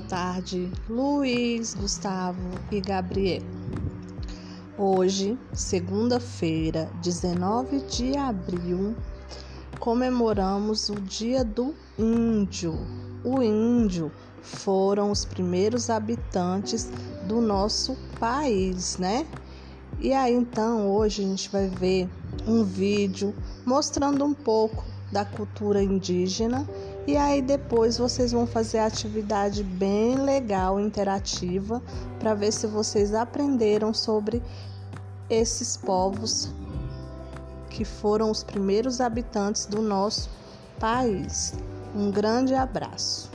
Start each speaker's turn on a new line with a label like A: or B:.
A: tarde, Luiz, Gustavo e Gabriel. Hoje, segunda-feira, 19 de abril, comemoramos o Dia do Índio. O índio foram os primeiros habitantes do nosso país, né? E aí então hoje a gente vai ver um vídeo mostrando um pouco da cultura indígena e aí depois vocês vão fazer a atividade bem legal, interativa, para ver se vocês aprenderam sobre esses povos que foram os primeiros habitantes do nosso país. Um grande abraço.